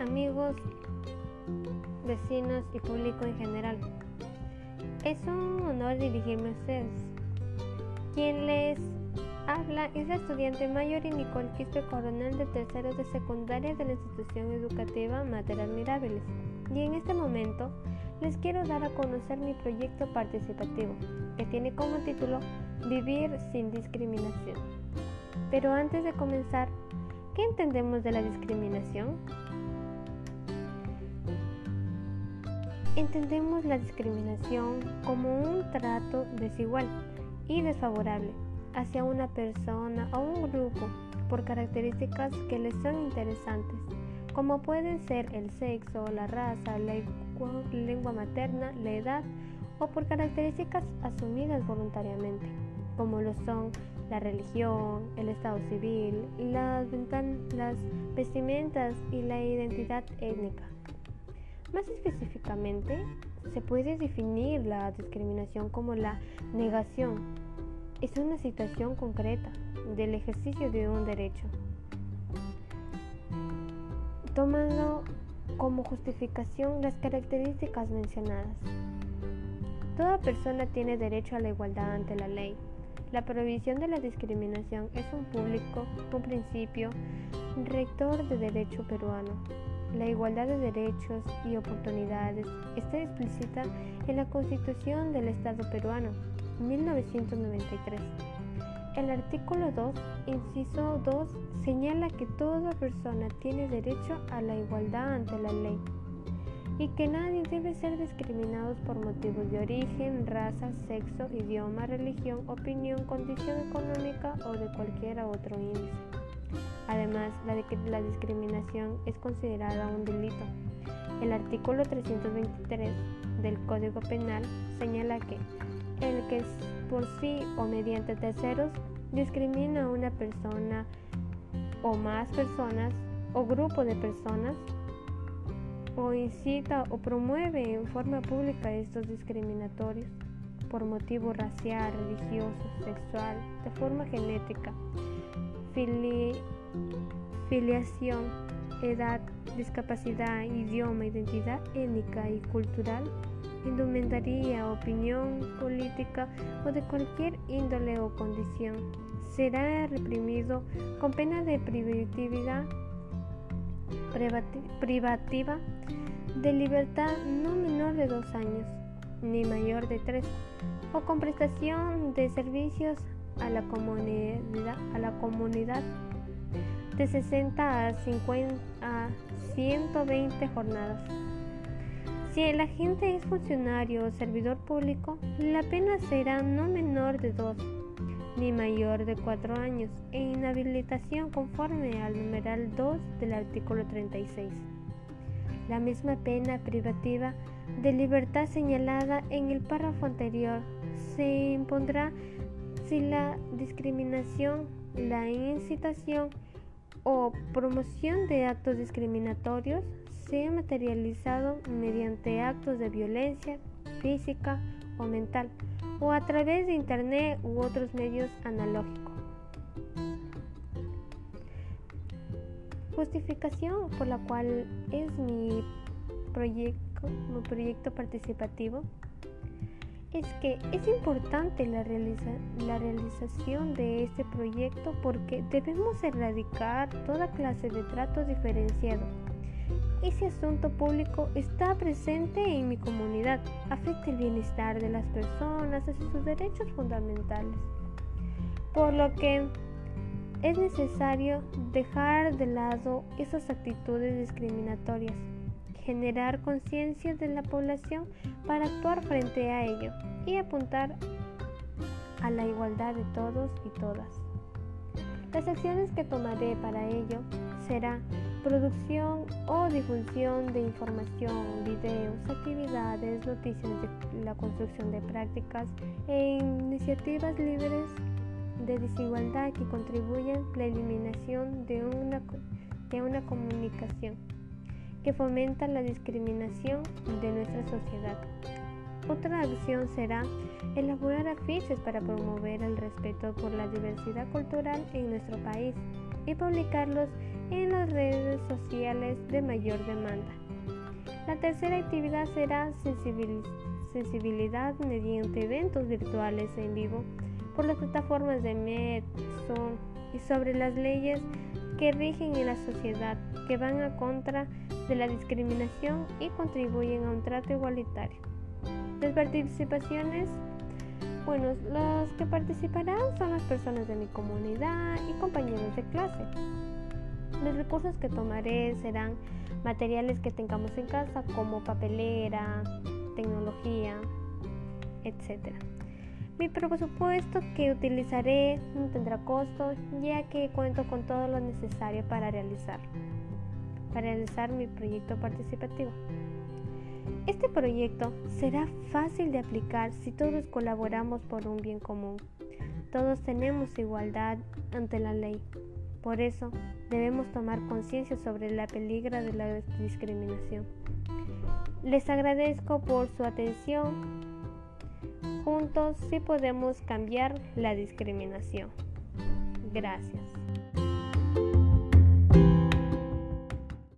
amigos, vecinos y público en general. Es un honor dirigirme a ustedes. Quien les habla es la estudiante Mayori Nicole Quispe Coronel de tercero de secundaria de la institución educativa Mater Admirables. Y en este momento les quiero dar a conocer mi proyecto participativo, que tiene como título Vivir sin discriminación. Pero antes de comenzar, ¿Qué entendemos de la discriminación? Entendemos la discriminación como un trato desigual y desfavorable hacia una persona o un grupo por características que les son interesantes, como pueden ser el sexo, la raza, la lengua materna, la edad o por características asumidas voluntariamente, como lo son la religión, el estado civil, las, las vestimentas y la identidad étnica. Más específicamente, se puede definir la discriminación como la negación. Es una situación concreta del ejercicio de un derecho, tomando como justificación las características mencionadas. Toda persona tiene derecho a la igualdad ante la ley la prohibición de la discriminación es un público, un principio rector de derecho peruano. La igualdad de derechos y oportunidades está explícita en la Constitución del Estado peruano, 1993. El artículo 2, inciso 2, señala que toda persona tiene derecho a la igualdad ante la ley y que nadie debe ser discriminado por motivos de origen, raza, sexo, idioma, religión, opinión, condición económica o de cualquier otro índice. Además, la, la discriminación es considerada un delito. El artículo 323 del Código Penal señala que el que por sí o mediante terceros discrimina a una persona o más personas o grupo de personas o incita o promueve en forma pública estos discriminatorios por motivo racial, religioso, sexual, de forma genética, filiación, edad, discapacidad, idioma, identidad étnica y cultural, indumentaria, opinión política o de cualquier índole o condición, será reprimido con pena de privatividad privativa de libertad no menor de dos años, ni mayor de tres, o con prestación de servicios a la comunidad, a la comunidad de 60 a, 50, a 120 jornadas. Si el agente es funcionario o servidor público, la pena será no menor de dos ni mayor de cuatro años e inhabilitación conforme al numeral 2 del artículo 36. La misma pena privativa de libertad señalada en el párrafo anterior se impondrá si la discriminación, la incitación o promoción de actos discriminatorios se ha materializado mediante actos de violencia física o mental o a través de Internet u otros medios analógicos. Justificación por la cual es mi proyecto, mi proyecto participativo es que es importante la, la realización de este proyecto porque debemos erradicar toda clase de trato diferenciado ese asunto público está presente en mi comunidad, afecta el bienestar de las personas, y sus derechos fundamentales. Por lo que es necesario dejar de lado esas actitudes discriminatorias, generar conciencia de la población para actuar frente a ello y apuntar a la igualdad de todos y todas. Las acciones que tomaré para ello será producción o difusión de información, videos, actividades, noticias de la construcción de prácticas e iniciativas libres de desigualdad que contribuyen a la eliminación de una, de una comunicación que fomenta la discriminación de nuestra sociedad. Otra acción será elaborar afiches para promover el respeto por la diversidad cultural en nuestro país y publicarlos en las redes sociales de mayor demanda. La tercera actividad será sensibilidad mediante eventos virtuales en vivo por las plataformas de Zoom y sobre las leyes que rigen en la sociedad que van a contra de la discriminación y contribuyen a un trato igualitario. Las participaciones, bueno, los que participarán son las personas de mi comunidad y compañeros de clase. Los recursos que tomaré serán materiales que tengamos en casa como papelera, tecnología, etc. Mi presupuesto que utilizaré no tendrá costo ya que cuento con todo lo necesario para realizar, para realizar mi proyecto participativo. Este proyecto será fácil de aplicar si todos colaboramos por un bien común. Todos tenemos igualdad ante la ley. Por eso debemos tomar conciencia sobre la peligra de la discriminación. Les agradezco por su atención. Juntos sí podemos cambiar la discriminación. Gracias.